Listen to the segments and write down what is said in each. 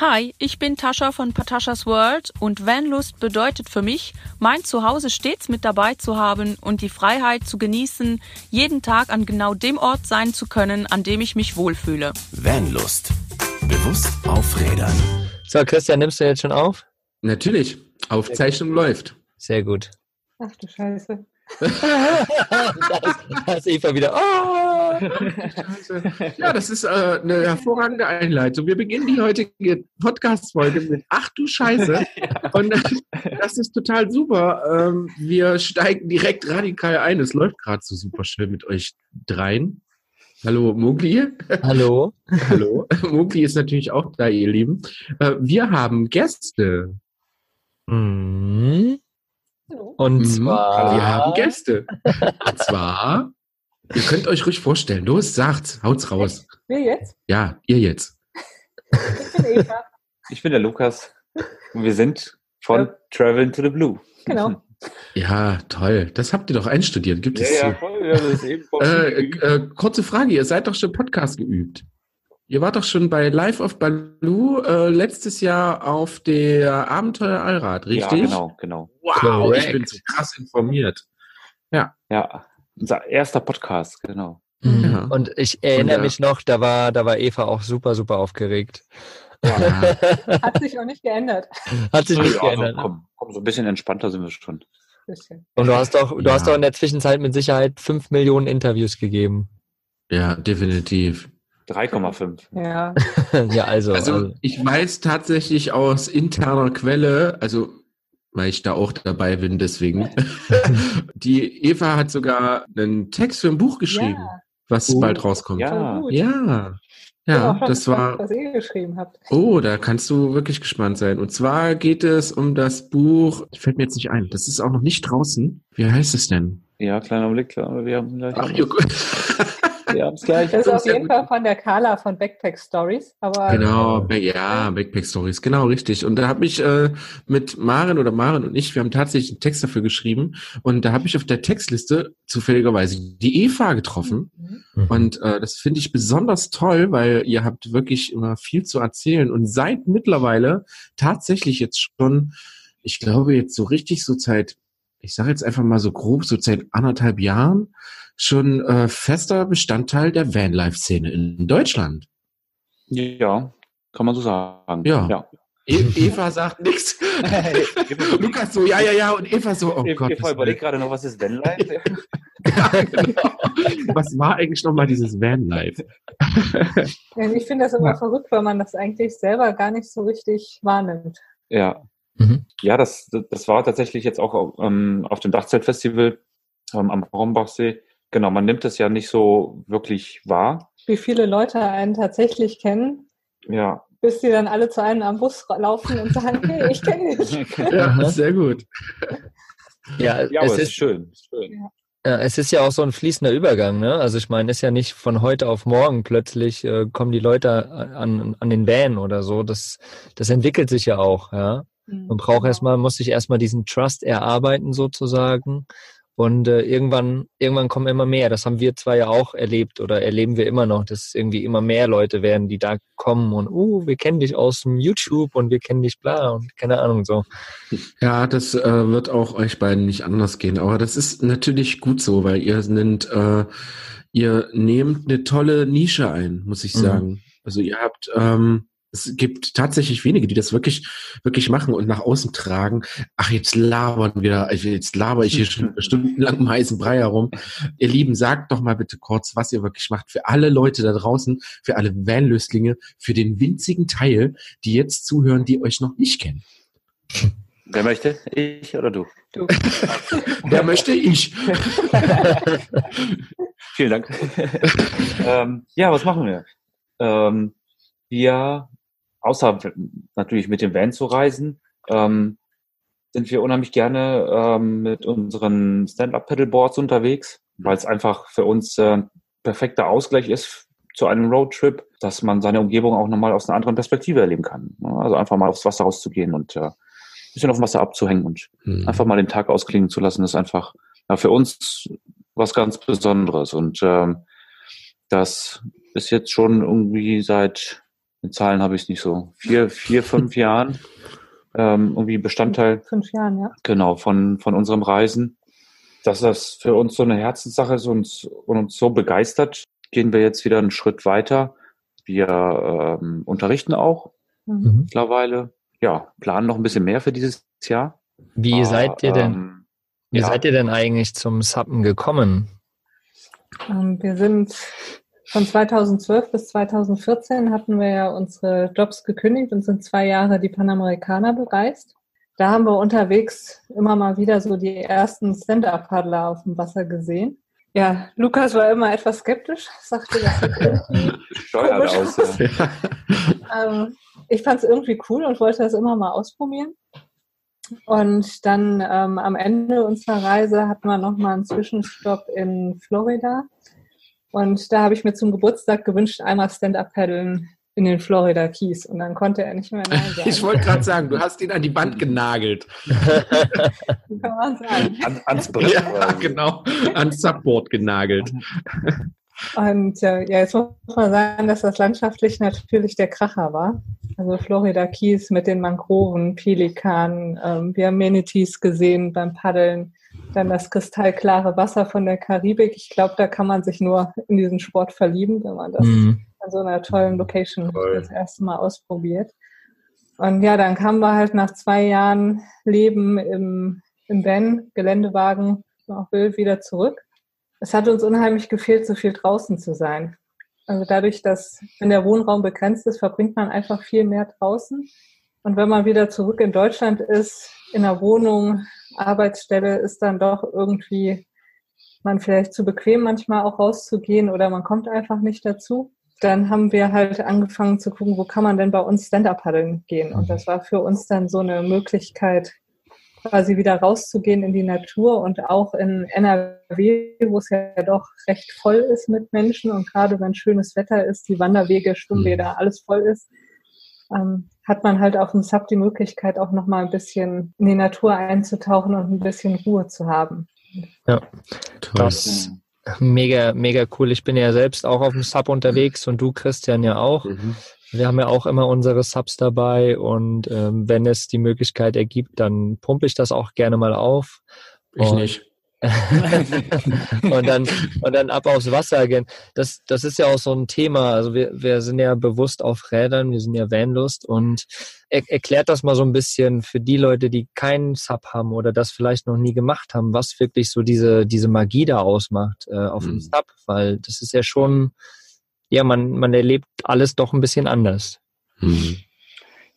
Hi, ich bin Tascha von Pataschas World und Vanlust bedeutet für mich, mein Zuhause stets mit dabei zu haben und die Freiheit zu genießen, jeden Tag an genau dem Ort sein zu können, an dem ich mich wohlfühle. Vanlust. Bewusst aufrädern. So, Christian, nimmst du jetzt schon auf? Natürlich. Aufzeichnung läuft. Sehr gut. Ach du Scheiße. da, ist, da ist Eva wieder. Oh! Ja, das ist äh, eine hervorragende Einleitung. Wir beginnen die heutige Podcast-Folge mit Ach du Scheiße. Und das ist total super. Ähm, wir steigen direkt radikal ein. Es läuft gerade so super schön mit euch dreien. Hallo Mugli. Hallo. Hallo. Mugli ist natürlich auch da, ihr Lieben. Äh, wir haben Gäste. Mhm. Und Mhm. zwar. Wir haben Gäste. Und zwar, ihr könnt euch ruhig vorstellen. Los, sagt's, haut's raus. Wir jetzt? Ja, ihr jetzt. Ich bin Eva. Ich bin der Lukas und wir sind von Ja. Travel to the Blue. Genau. Ja, toll. Das habt ihr doch einstudiert. Gibt Ja, es ja, voll, wir haben das eben Äh, äh, kurze Frage, ihr seid doch schon Podcast geübt. Ihr wart doch schon bei Live of Baloo äh, letztes Jahr auf der Abenteuer Allrad, richtig? Ja, genau, genau. Wow, ich bin Correct. so krass informiert. Ja, unser erster Podcast, genau. Mhm. Ja. Und ich erinnere Und, äh, mich noch, da war, da war Eva auch super, super aufgeregt. Ja. Hat sich auch nicht geändert. Hat sich nicht ja, also, geändert. komm, komm, so ein bisschen entspannter sind wir schon. Und du hast doch, du Ja. hast doch in der Zwischenzeit mit Sicherheit fünf Millionen Interviews gegeben. ja, definitiv. 3,5. Ja. ja, also. Also also ich weiß tatsächlich aus interner Quelle, also weil ich da auch dabei bin, deswegen. Die Eva hat sogar einen Text für ein Buch geschrieben, Ja. was Oh. bald rauskommt. Ja. Ja, auch ja, schon das war. Was ihr geschrieben habt. Oh, da kannst du wirklich gespannt sein. Und zwar geht es um das Buch. Fällt mir jetzt nicht ein. Das ist auch noch nicht draußen. Wie heißt es denn? Ja, kleiner Blick, klar, wir haben gleich. Ach, ihr, wir haben es gleich. Das ist auf jeden. Fall von der Carla von Backpack Stories. Aber Genau, ja, Backpack Stories, genau richtig. Und da habe ich äh, mit Maren oder Maren und ich, wir haben tatsächlich einen Text dafür geschrieben und da habe ich auf der Textliste zufälligerweise die Eva getroffen Mhm. und äh, das finde ich besonders toll, weil ihr habt wirklich immer viel zu erzählen und seid mittlerweile tatsächlich jetzt schon, ich glaube jetzt so richtig so seit, ich sage jetzt einfach mal so grob, so seit anderthalb Jahren schon äh, fester Bestandteil der Vanlife-Szene in Deutschland. Ja, kann man so sagen. Ja. ja. E Eva sagt nichts. Lukas so, ja, ja, ja. Und Eva so, oh ich Gott. ich was, überlege gerade noch, was ist Vanlife? ja, genau. was war eigentlich nochmal dieses Vanlife? Ja, Ich finde das immer Ja. verrückt, weil man das eigentlich selber gar nicht so richtig wahrnimmt. ja. Mhm. Ja, das, das war tatsächlich jetzt auch ähm, auf dem Dachzeltfestival ähm, am Brombachsee. Genau, man nimmt es ja nicht so wirklich wahr. Wie viele Leute einen tatsächlich kennen, Ja, bis die dann alle zu einem am Bus laufen und sagen, hey, ich kenne dich. Ja, sehr gut. ja, ja es aber es ist ist, schön. ist schön. Ja, es ist ja auch so ein fließender Übergang, ne? Also ich meine, ist ja nicht von heute auf morgen plötzlich äh, kommen die Leute an, an den Van oder so. Das, das entwickelt sich ja auch, ja. Man braucht erstmal, muss sich erstmal diesen Trust erarbeiten sozusagen. Und äh, irgendwann, irgendwann kommen immer mehr. Das haben wir zwar ja auch erlebt oder erleben wir immer noch, dass irgendwie immer mehr Leute werden, die da kommen und, uh, wir kennen dich aus dem YouTube und wir kennen dich bla und keine Ahnung so. Ja, das äh, wird auch euch beiden nicht anders gehen. Aber das ist natürlich gut so, weil ihr nennt, äh, ihr nehmt eine tolle Nische ein, muss ich Mhm. sagen. Also ihr habt, ähm, es gibt tatsächlich wenige, die das wirklich, wirklich machen und nach außen tragen. Ach, jetzt labern wir, jetzt laber ich hier schon stundenlang im heißen Brei herum. Ihr Lieben, sagt doch mal bitte kurz, was ihr wirklich macht. Für alle Leute da draußen, für alle Vanlöslinge, für den winzigen Teil, die jetzt zuhören, die euch noch nicht kennen. Wer möchte? Ich oder du? Du. Wer möchte ich? Vielen Dank. ähm, ja, was machen wir? Ähm, wir, außer natürlich mit dem Van zu reisen, ähm, sind wir unheimlich gerne ähm, mit unseren Stand-Up-Pedalboards unterwegs, weil es einfach für uns äh, ein perfekter Ausgleich ist zu einem Roadtrip, dass man seine Umgebung auch nochmal aus einer anderen Perspektive erleben kann. ne? Also einfach mal aufs Wasser rauszugehen und äh, ein bisschen auf dem Wasser abzuhängen und Hm. einfach mal den Tag ausklingen zu lassen, ist einfach ja, für uns was ganz Besonderes. Und ähm, das ist jetzt schon irgendwie seit mit Zahlen habe ich es nicht so, vier, vier, fünf Jahren ähm, irgendwie Bestandteil. Fünf Jahren, ja. Genau, von, von unserem Reisen. Dass das für uns so eine Herzenssache ist und, und uns so begeistert, gehen wir jetzt wieder einen Schritt weiter. Wir ähm, unterrichten auch mhm. mittlerweile. Ja, planen noch ein bisschen mehr für dieses Jahr. Wie Aber, seid ihr denn, ähm, wie ja. seid ihr denn eigentlich zum Sappen gekommen? Ähm, wir sind von 2012 bis 2014 hatten wir ja unsere Jobs gekündigt und sind zwei Jahre die Panamerikaner bereist. Da haben wir unterwegs immer mal wieder so die ersten Stand-Up-Paddler auf dem Wasser gesehen. Ja, Lukas war immer etwas skeptisch, sagte, das irgendwie Steuert aus. Ja. ähm, ich fand es irgendwie cool und wollte das immer mal ausprobieren. Und dann ähm, am Ende unserer Reise hatten wir nochmal einen Zwischenstopp in Florida. Und da habe ich mir zum Geburtstag gewünscht, einmal Stand-Up-Paddeln in den Florida Keys. Und dann konnte er nicht mehr Nein sagen. Ich wollte gerade sagen, du hast ihn an die Wand genagelt. Kann man sagen. An, ans Brett. Ja, genau. Ans Subboard genagelt. Und äh, ja, jetzt muss man sagen, dass das landschaftlich natürlich der Kracher war. Also Florida Keys mit den Mangroven, Pelikanen. Ähm, wir haben Manatees gesehen beim Paddeln. Dann das kristallklare Wasser von der Karibik. Ich glaube, da kann man sich nur in diesen Sport verlieben, wenn man das mhm. an so einer tollen Location Toll. das erste Mal ausprobiert. Und ja, dann kamen wir halt nach zwei Jahren Leben im, im Van, Geländewagen, auch wild wieder zurück. Es hat uns unheimlich gefehlt, so viel draußen zu sein. Also dadurch, dass wenn der Wohnraum begrenzt ist, verbringt man einfach viel mehr draußen. Und wenn man wieder zurück in Deutschland ist, in der Wohnung, Arbeitsstelle, ist dann doch irgendwie man vielleicht zu bequem, manchmal auch rauszugehen oder man kommt einfach nicht dazu. Dann haben wir halt angefangen zu gucken, wo kann man denn bei uns Stand-Up-Paddeln gehen. Und das war für uns dann so eine Möglichkeit, quasi wieder rauszugehen in die Natur und auch in NRW, wo es ja doch recht voll ist mit Menschen und gerade wenn schönes Wetter ist, die Wanderwege, Schwimmbäder, mhm. alles voll ist, ähm, hat man halt auf dem Sub die Möglichkeit auch nochmal ein bisschen in die Natur einzutauchen und ein bisschen Ruhe zu haben. Ja, Toll. das mega, mega cool. Ich bin ja selbst auch auf dem Sub unterwegs und du, Christian, ja auch. Mhm. Wir haben ja auch immer unsere Subs dabei und ähm, wenn es die Möglichkeit ergibt, dann pumpe ich das auch gerne mal auf. Ich und, nicht. und dann und dann ab aufs Wasser gehen. Das das ist ja auch so ein Thema. Also wir wir sind ja bewusst auf Rädern, wir sind ja Vanlust und er, erklärt das mal so ein bisschen für die Leute, die keinen Sub haben oder das vielleicht noch nie gemacht haben, was wirklich so diese diese Magie da ausmacht äh, auf mhm. dem Sub, weil das ist ja schon ja, man, man erlebt alles doch ein bisschen anders. Mhm.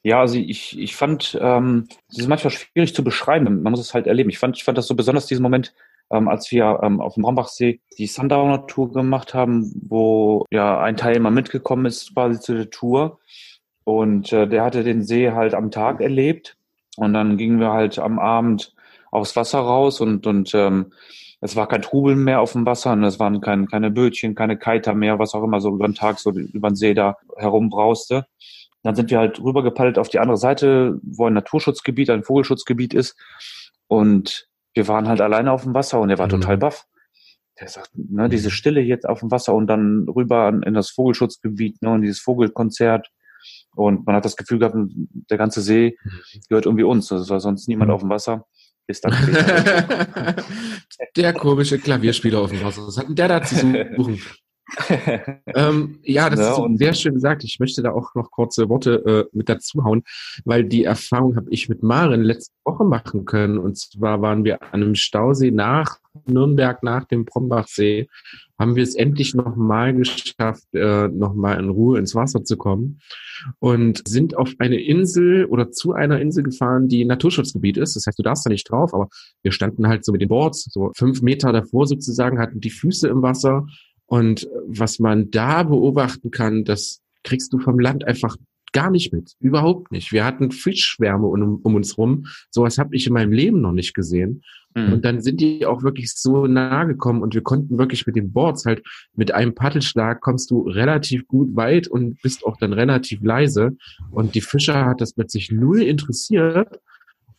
Ja, also ich, ich fand, ähm, das ist manchmal schwierig zu beschreiben. Man muss es halt erleben. Ich fand, ich fand das so besonders diesen Moment, ähm, als wir ähm, auf dem Rambachsee die Sundowner Tour gemacht haben, wo ja ein Teilnehmer mitgekommen ist quasi zu der Tour. Und äh, der hatte den See halt am Tag erlebt. Und dann gingen wir halt am Abend aufs Wasser raus und, und ähm, es war kein Trubel mehr auf dem Wasser und es waren kein, keine Bötchen, keine Kiter mehr, was auch immer so über den Tag so über den See da herumbrauste. Dann sind wir halt rübergepaddelt auf die andere Seite, wo ein Naturschutzgebiet, ein Vogelschutzgebiet ist. Und wir waren halt alleine auf dem Wasser und er war mhm. total baff. Der sagt, ne, diese Stille jetzt auf dem Wasser und dann rüber in das Vogelschutzgebiet, ne, und dieses Vogelkonzert. Und man hat das Gefühl gehabt, der ganze See mhm. gehört irgendwie uns. Also es war sonst niemand mhm. auf dem Wasser. Ist dann der komische Klavierspieler auf dem Wasser. Was hat denn der da zu suchen? ähm, ja, das ja, ist so sehr schön gesagt. Ich möchte da auch noch kurze Worte äh, mit dazu hauen, weil die Erfahrung habe ich mit Maren letzte Woche machen können. Und zwar waren wir an einem Stausee nach Nürnberg, nach dem Brombachsee, haben wir es endlich nochmal geschafft, äh, nochmal in Ruhe ins Wasser zu kommen und sind auf eine Insel oder zu einer Insel gefahren, die Naturschutzgebiet ist. Das heißt, du darfst da nicht drauf, aber wir standen halt so mit den Boards, so fünf Meter davor sozusagen, hatten die Füße im Wasser und was man da beobachten kann, das kriegst du vom Land einfach gar nicht mit. Überhaupt nicht. Wir hatten Fischschwärme um, um uns rum. Sowas habe ich in meinem Leben noch nicht gesehen. Mhm. Und dann sind die auch wirklich so nahe gekommen und wir konnten wirklich mit den Boards halt mit einem Paddelschlag kommst du relativ gut weit und bist auch dann relativ leise. Und die Fischer hat das plötzlich null interessiert.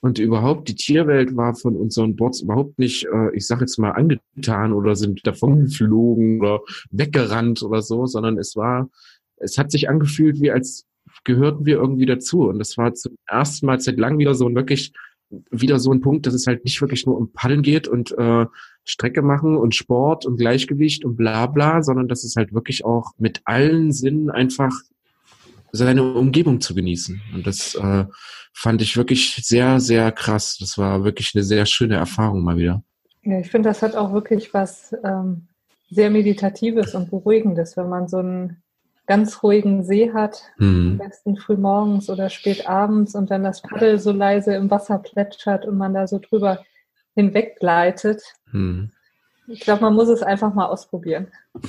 Und überhaupt, die Tierwelt war von unseren Bots überhaupt nicht, äh, ich sage jetzt mal, angetan oder sind davon geflogen oder weggerannt oder so, sondern es war, es hat sich angefühlt, wie als gehörten wir irgendwie dazu. Und das war zum ersten Mal seit langem wieder so ein wirklich wieder so ein Punkt, dass es halt nicht wirklich nur um Paddeln geht und äh, Strecke machen und Sport und Gleichgewicht und bla bla, sondern dass es halt wirklich auch mit allen Sinnen einfach seine Umgebung zu genießen. Und das äh, fand ich wirklich sehr, sehr krass. Das war wirklich eine sehr schöne Erfahrung mal wieder. Ja, ich finde, das hat auch wirklich was ähm, sehr Meditatives und Beruhigendes, wenn man so einen ganz ruhigen See hat, hm. am besten früh morgens oder spät abends und dann das Paddel so leise im Wasser plätschert und man da so drüber hinweggleitet. Hm. Ich glaube, man muss es einfach mal ausprobieren.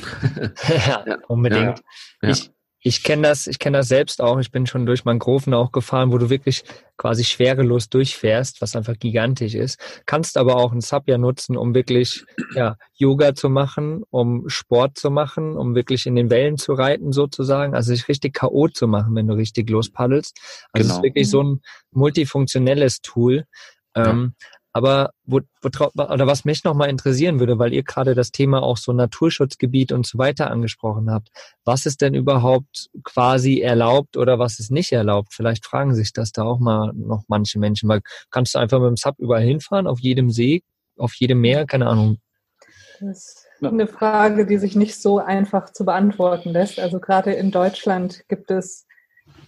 ja, unbedingt. Ja, ja. Ich, ich kenne das, ich kenne das selbst auch. Ich bin schon durch Mangroven auch gefahren, wo du wirklich quasi schwerelos durchfährst, was einfach gigantisch ist. Kannst aber auch ein Sub ja nutzen, um wirklich ja, Yoga zu machen, um Sport zu machen, um wirklich in den Wellen zu reiten sozusagen. Also sich richtig K.O. zu machen, wenn du richtig lospaddelst. Also genau. es ist wirklich so ein multifunktionelles Tool. Ja. Aber wo, wo, oder was mich nochmal interessieren würde, weil ihr gerade das Thema auch so Naturschutzgebiet und so weiter angesprochen habt. Was ist denn überhaupt quasi erlaubt oder was ist nicht erlaubt? Vielleicht fragen sich das da auch mal noch manche Menschen, weil kannst du einfach mit dem Sub überall hinfahren, auf jedem See, auf jedem Meer, keine Ahnung. Das ist eine Frage, die sich nicht so einfach zu beantworten lässt. Also gerade in Deutschland gibt es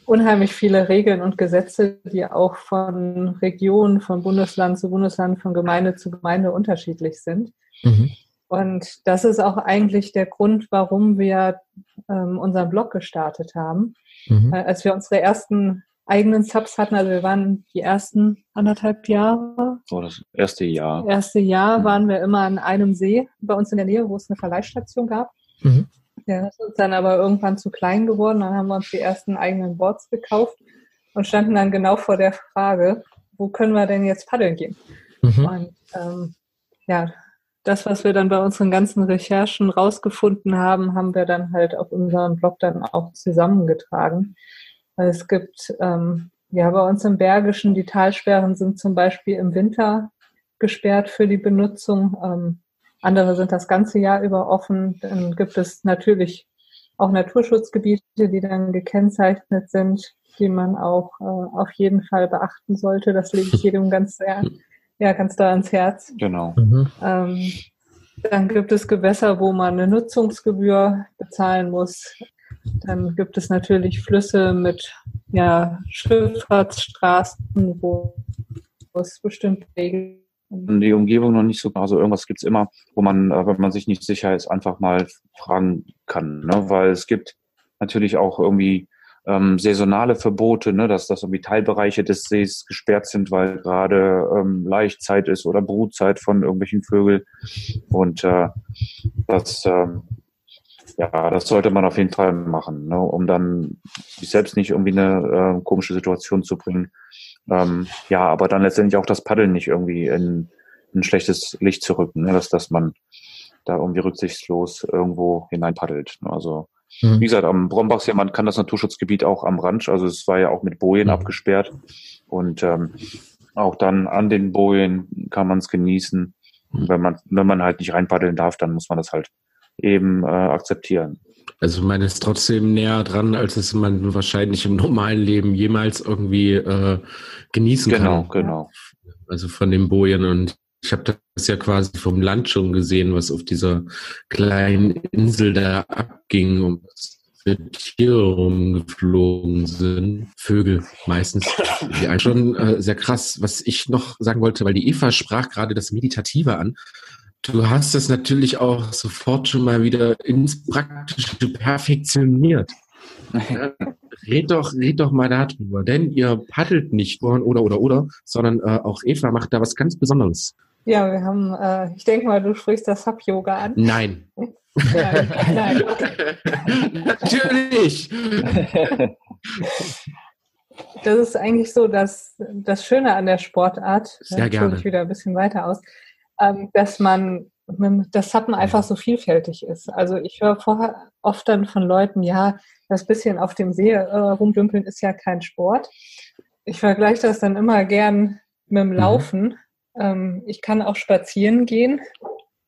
unheimlich viele Regeln und Gesetze, die auch von Region, von Bundesland zu Bundesland, von Gemeinde zu Gemeinde unterschiedlich sind. Mhm. Und das ist auch eigentlich der Grund, warum wir ähm, unseren Blog gestartet haben. Mhm. Äh, als wir unsere ersten eigenen Subs hatten, also wir waren die ersten anderthalb Jahre. Oh, das erste Jahr. Erste Jahr mhm. waren wir immer an einem See bei uns in der Nähe, wo es eine Verleihstation gab. Mhm. Ja, das ist dann aber irgendwann zu klein geworden. Dann haben wir uns die ersten eigenen Boards gekauft und standen dann genau vor der Frage, wo können wir denn jetzt paddeln gehen? Mhm. Und ähm, ja, das, was wir dann bei unseren ganzen Recherchen rausgefunden haben, haben wir dann halt auf unserem Blog dann auch zusammengetragen. Es gibt ähm, ja bei uns im Bergischen, die Talsperren sind zum Beispiel im Winter gesperrt für die Benutzung. Ähm, andere sind das ganze Jahr über offen. Dann gibt es natürlich auch Naturschutzgebiete, die dann gekennzeichnet sind, die man auch äh, auf jeden Fall beachten sollte. Das lege ich jedem ganz sehr, ja, ganz da ans Herz. Genau. Mhm. Ähm, dann gibt es Gewässer, wo man eine Nutzungsgebühr bezahlen muss. Dann gibt es natürlich Flüsse mit ja, Schifffahrtsstraßen, wo es bestimmte Regeln die Umgebung noch nicht so, also irgendwas gibt's immer, wo man, äh, wenn man sich nicht sicher ist, einfach mal fragen kann. Ne? Weil es gibt natürlich auch irgendwie ähm, saisonale Verbote, ne? dass, dass irgendwie Teilbereiche des Sees gesperrt sind, weil gerade ähm, Laichzeit ist oder Brutzeit von irgendwelchen Vögeln. Und äh, das, ähm, ja, das sollte man auf jeden Fall machen, ne? um dann sich selbst nicht irgendwie eine äh, komische Situation zu bringen ähm, ja, aber dann letztendlich auch das Paddeln nicht irgendwie in, in ein schlechtes Licht zu rücken, ne? dass, dass man da irgendwie rücksichtslos irgendwo hineinpaddelt. Ne? Also mhm. wie gesagt, am Brombachsee, man kann das Naturschutzgebiet auch am Rand, also es war ja auch mit Bojen mhm. abgesperrt und ähm, auch dann an den Bojen kann man es genießen. Mhm. Wenn man, wenn man halt nicht reinpaddeln darf, dann muss man das halt eben äh, akzeptieren. Also man ist trotzdem näher dran, als es man wahrscheinlich im normalen Leben jemals irgendwie äh, genießen genau, kann. Genau, genau. Also von den Bojen und ich habe das ja quasi vom Land schon gesehen, was auf dieser kleinen Insel da abging und Tiere rumgeflogen sind. Vögel meistens. Ja, schon äh, sehr krass. Was ich noch sagen wollte, weil die Eva sprach gerade das Meditative an. Du hast das natürlich auch sofort schon mal wieder ins Praktische perfektioniert. Ja, red doch, red doch mal darüber, denn ihr paddelt nicht oder oder oder, sondern äh, auch Eva macht da was ganz Besonderes. Ja, wir haben, äh, ich denke mal, du sprichst das Sub-Yoga an. Nein. nein, nein. Natürlich. Das ist eigentlich so, dass das Schöne an der Sportart, Sehr ne, gerne. ich wieder ein bisschen weiter aus, dass man das Sappen einfach so vielfältig ist. Also ich höre vorher oft dann von Leuten, ja, das bisschen auf dem See äh, rumdümpeln ist ja kein Sport. Ich vergleiche das dann immer gern mit dem mhm. Laufen. Mhm. Ähm, ich kann auch spazieren gehen,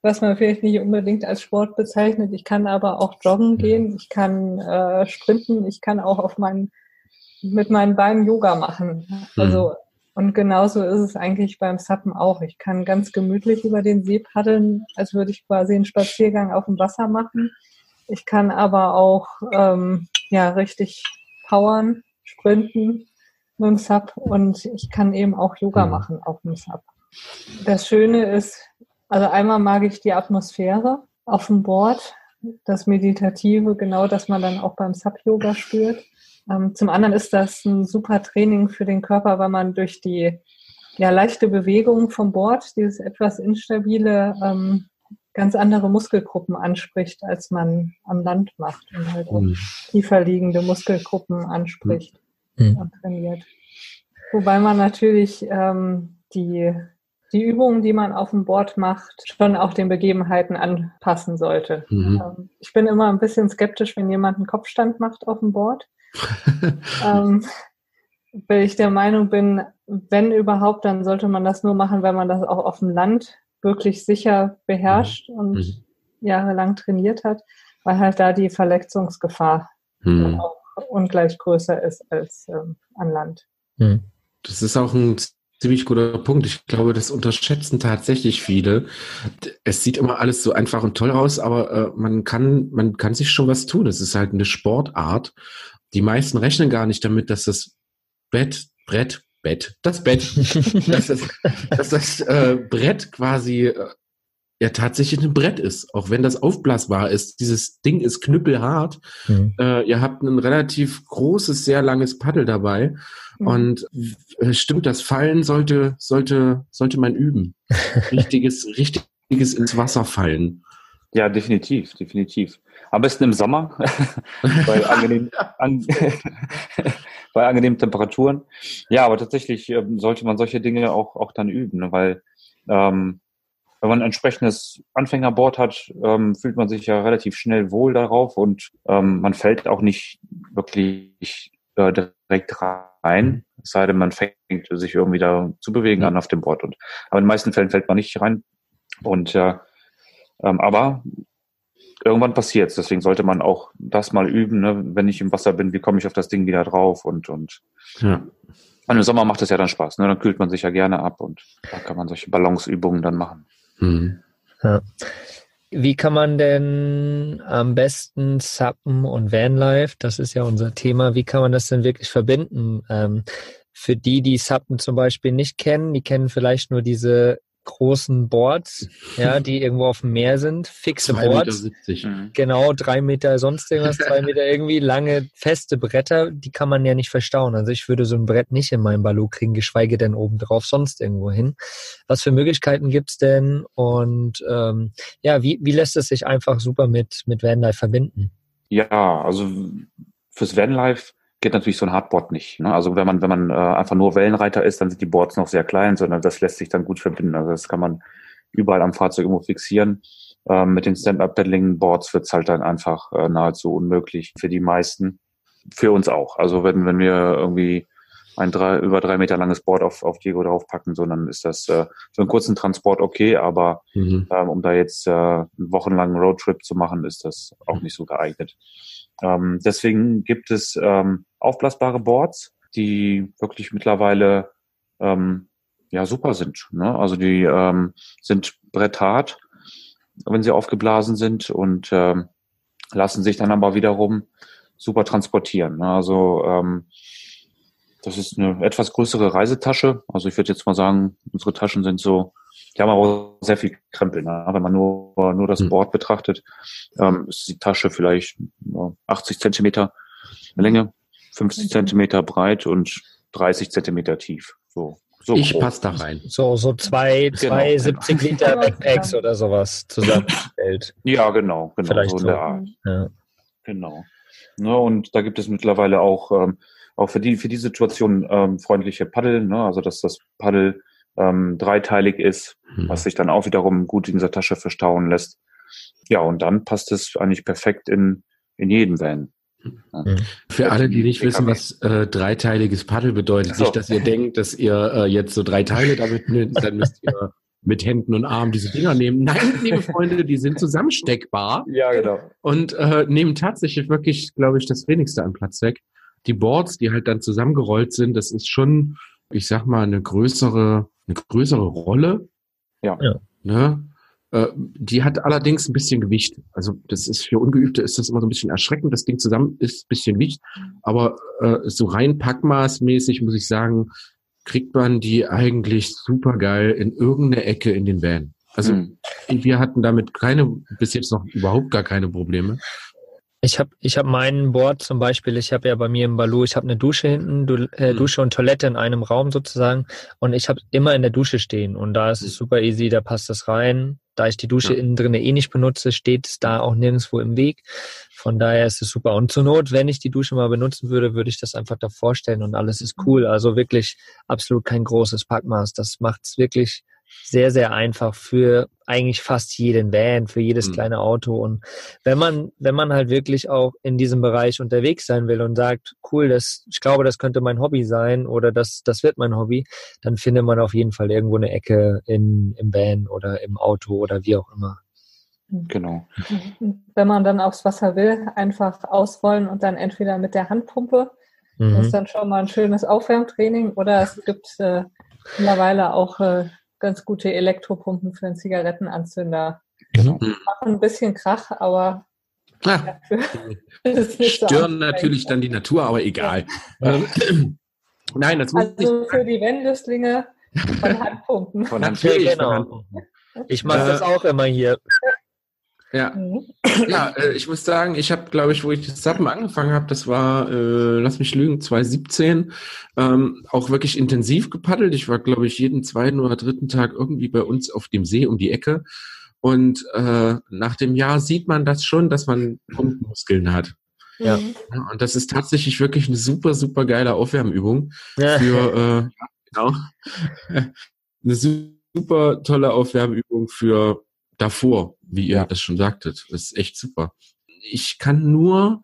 was man vielleicht nicht unbedingt als Sport bezeichnet. Ich kann aber auch joggen gehen, ich kann äh, sprinten, ich kann auch auf meinen mit meinen Beinen Yoga machen. Also, mhm. Und genauso ist es eigentlich beim Sappen auch. Ich kann ganz gemütlich über den See paddeln, als würde ich quasi einen Spaziergang auf dem Wasser machen. Ich kann aber auch ähm, ja richtig powern, sprinten mit dem Sub und ich kann eben auch Yoga mhm. machen auf dem Sub. Das Schöne ist, also einmal mag ich die Atmosphäre auf dem Board, das Meditative, genau, dass man dann auch beim Sub-Yoga spürt. Ähm, zum anderen ist das ein super Training für den Körper, weil man durch die ja, leichte Bewegung vom Board, dieses etwas instabile, ähm, ganz andere Muskelgruppen anspricht, als man am Land macht und halt auch mhm. tiefer liegende Muskelgruppen anspricht mhm. und trainiert. Wobei man natürlich ähm, die die Übungen, die man auf dem Board macht, schon auch den Begebenheiten anpassen sollte. Mhm. Ähm, ich bin immer ein bisschen skeptisch, wenn jemand einen Kopfstand macht auf dem Board. ähm, weil ich der Meinung bin, wenn überhaupt, dann sollte man das nur machen, wenn man das auch auf dem Land wirklich sicher beherrscht mhm. und mhm. jahrelang trainiert hat, weil halt da die Verletzungsgefahr mhm. auch ungleich größer ist als ähm, an Land. Mhm. Das ist auch ein ziemlich guter Punkt. Ich glaube, das unterschätzen tatsächlich viele. Es sieht immer alles so einfach und toll aus, aber äh, man kann, man kann sich schon was tun. Es ist halt eine Sportart. Die meisten rechnen gar nicht damit, dass das Bett, Brett, Bett, das Bett, dass das, dass das äh, Brett quasi äh, ja tatsächlich ein Brett ist, auch wenn das aufblasbar ist. Dieses Ding ist knüppelhart. Mhm. Äh, ihr habt ein relativ großes, sehr langes Paddel dabei. Mhm. Und äh, stimmt, das Fallen sollte, sollte, sollte man üben. Richtiges, richtiges ins Wasser fallen. Ja, definitiv, definitiv. Am besten im Sommer, bei, angenehm, an, bei angenehmen Temperaturen. Ja, aber tatsächlich ähm, sollte man solche Dinge auch, auch dann üben, ne? weil ähm, wenn man ein entsprechendes Anfängerboard hat, ähm, fühlt man sich ja relativ schnell wohl darauf und ähm, man fällt auch nicht wirklich äh, direkt rein, es sei denn, man fängt sich irgendwie da zu bewegen an auf dem Board. Und, aber in den meisten Fällen fällt man nicht rein. Und äh, ähm, aber irgendwann passiert Deswegen sollte man auch das mal üben, ne? wenn ich im Wasser bin, wie komme ich auf das Ding wieder drauf und und ja. Und im Sommer macht es ja dann Spaß, ne? Dann kühlt man sich ja gerne ab und da kann man solche Balanceübungen dann machen. Mhm. Ja. Wie kann man denn am besten Suppen und Vanlife, das ist ja unser Thema, wie kann man das denn wirklich verbinden? Ähm, für die, die Suppen zum Beispiel nicht kennen, die kennen vielleicht nur diese großen Boards, ja, die irgendwo auf dem Meer sind, fixe zwei Boards. Meter 70. Mhm. Genau, drei Meter sonst irgendwas, zwei Meter irgendwie, lange, feste Bretter, die kann man ja nicht verstauen. Also ich würde so ein Brett nicht in meinen Balu kriegen, geschweige denn obendrauf sonst irgendwo hin. Was für Möglichkeiten gibt's denn? Und ähm, ja, wie, wie lässt es sich einfach super mit, mit Vanlife verbinden? Ja, also fürs Vanlife geht natürlich so ein Hardboard nicht. Ne? Also wenn man, wenn man äh, einfach nur Wellenreiter ist, dann sind die Boards noch sehr klein, sondern das lässt sich dann gut verbinden. Also das kann man überall am Fahrzeug irgendwo fixieren. Ähm, mit den Stand-Up-Paddling-Boards wird es halt dann einfach äh, nahezu unmöglich für die meisten. Für uns auch. Also wenn, wenn wir irgendwie ein drei, über drei Meter langes Board auf, auf Diego draufpacken, so dann ist das äh, für einen kurzen Transport okay, aber mhm. ähm, um da jetzt äh, einen wochenlangen Roadtrip zu machen, ist das auch nicht so geeignet. Ähm, deswegen gibt es ähm, aufblasbare Boards, die wirklich mittlerweile ähm, ja super sind. Ne? Also die ähm, sind bretthart, wenn sie aufgeblasen sind und ähm, lassen sich dann aber wiederum super transportieren. Ne? Also ähm, das ist eine etwas größere Reisetasche. Also ich würde jetzt mal sagen, unsere Taschen sind so die haben aber sehr viel Krempel. Ne? Wenn man nur, nur das hm. Board betrachtet, ähm, ist die Tasche vielleicht 80 Zentimeter Länge, 50 Zentimeter breit und 30 Zentimeter tief. So, so ich grob. passe da rein. So, so zwei, genau. zwei genau. 70 Liter Backpacks oder sowas zusammengestellt. Ja, genau, genau. Vielleicht so in der Art. Ja. Genau. Ne, und da gibt es mittlerweile auch, ähm, auch für die, für die Situation ähm, freundliche Paddel, ne? also dass das Paddel ähm, dreiteilig ist, mhm. was sich dann auch wiederum gut in dieser Tasche verstauen lässt. Ja, und dann passt es eigentlich perfekt in, in jeden Van. Ja. Mhm. Für alle, die nicht wissen, was äh, dreiteiliges Paddel bedeutet, so. nicht, dass ihr denkt, dass ihr äh, jetzt so drei Teile damit nehmt, dann müsst ihr mit Händen und Armen diese Dinger nehmen. Nein, liebe Freunde, die sind zusammensteckbar. Ja, genau. Und äh, nehmen tatsächlich wirklich, glaube ich, das wenigste an Platz weg. die Boards, die halt dann zusammengerollt sind, das ist schon, ich sag mal, eine größere, eine größere Rolle. Ja. Ne? Äh, die hat allerdings ein bisschen Gewicht. Also das ist für Ungeübte ist das immer so ein bisschen erschreckend. Das Ding zusammen ist ein bisschen Gewicht, aber äh, so rein packmaßmäßig muss ich sagen, kriegt man die eigentlich super geil in irgendeine Ecke in den Van. Also Hm. wir hatten damit keine, bis jetzt noch überhaupt gar keine Probleme. Ich habe ich hab meinen Board zum Beispiel, ich habe ja bei mir im Balu, ich habe eine Dusche hinten, du, äh, Mhm. Dusche und Toilette in einem Raum sozusagen und ich habe immer in der Dusche stehen und da ist Mhm. es super easy, da passt das rein. Da ich die Dusche Ja. innen drin eh nicht benutze, steht es da auch nirgendwo im Weg. Von daher ist es super. Und zur Not, wenn ich die Dusche mal benutzen würde, würde ich das einfach davor stellen und alles ist cool. Also wirklich absolut kein großes Packmaß. Das macht es wirklich sehr, sehr einfach für eigentlich fast jeden Van, für jedes Mhm. kleine Auto. Und wenn man, wenn man halt wirklich auch in diesem Bereich unterwegs sein will und sagt, cool, das, ich glaube, das könnte mein Hobby sein oder das, das wird mein Hobby, dann findet man auf jeden Fall irgendwo eine Ecke in, im Van oder im Auto oder wie auch immer. Genau. Wenn man dann aufs Wasser will, einfach ausrollen und dann entweder mit der Handpumpe, das Mhm. ist dann schon mal ein schönes Aufwärmtraining, oder es gibt äh, mittlerweile auch äh, ganz gute Elektropumpen für einen Zigarettenanzünder. Genau. Machen ein bisschen Krach, aber so stören anstrengend. natürlich dann die Natur, aber egal. Ähm, Nein, das muss ich Also für die Wendlüstlinge von Handpumpen. Von Hand Natürlich. Ja, genau. Ich mache das Äh, auch immer hier. Ja, Mhm. ja äh, ich muss sagen, ich habe, glaube ich, wo ich das Sappen angefangen habe, das war, äh, lass mich lügen, 2017, ähm, auch wirklich intensiv gepaddelt. Ich war, glaube ich, jeden zweiten oder dritten Tag irgendwie bei uns auf dem See um die Ecke. Und äh, nach dem Jahr sieht man das schon, dass man Pumpmuskeln hat. Ja. Ja, und das ist tatsächlich wirklich eine super, super geile Aufwärmübung für äh, genau, eine super tolle Aufwärmübung für davor, wie ihr Ja. das schon sagtet. Das ist echt super. Ich kann nur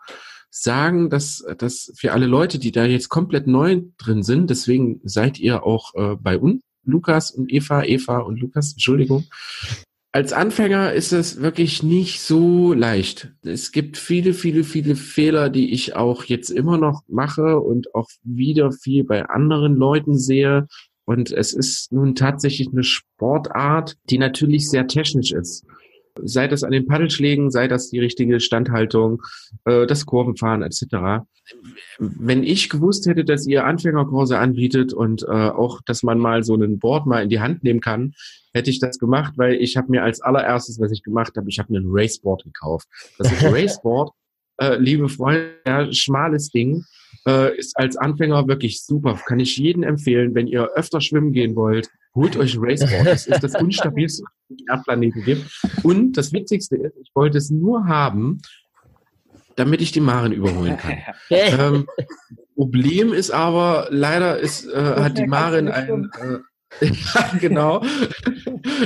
sagen, dass dass für alle Leute, die da jetzt komplett neu drin sind, deswegen seid ihr auch äh, bei uns, Lukas und Eva, Eva und Lukas, Entschuldigung. Als Anfänger ist es wirklich nicht so leicht. Es gibt viele, viele, viele Fehler, die ich auch jetzt immer noch mache und auch wieder viel bei anderen Leuten sehe. Und es ist nun tatsächlich eine Sportart, die natürlich sehr technisch ist. Sei das an den Paddelschlägen, sei das die richtige Standhaltung, äh, das Kurvenfahren etc. Wenn ich gewusst hätte, dass ihr Anfängerkurse anbietet und äh, auch, dass man mal so einen Board mal in die Hand nehmen kann, hätte ich das gemacht, weil ich habe mir als allererstes, was ich gemacht habe, ich habe ein Raceboard gekauft. Das ist ein Raceboard, äh, liebe Freunde, ja, schmales Ding, äh, ist als Anfänger wirklich super. Kann ich jedem empfehlen, wenn ihr öfter schwimmen gehen wollt, holt euch ein Raceboard. Das ist das unstabilste, was es auf dem Erdplaneten gibt. Und das Witzigste ist, ich wollte es nur haben, damit ich die Maren überholen kann. ähm, Problem ist aber, leider ist, äh, hat die nicht ein, äh, ja, genau.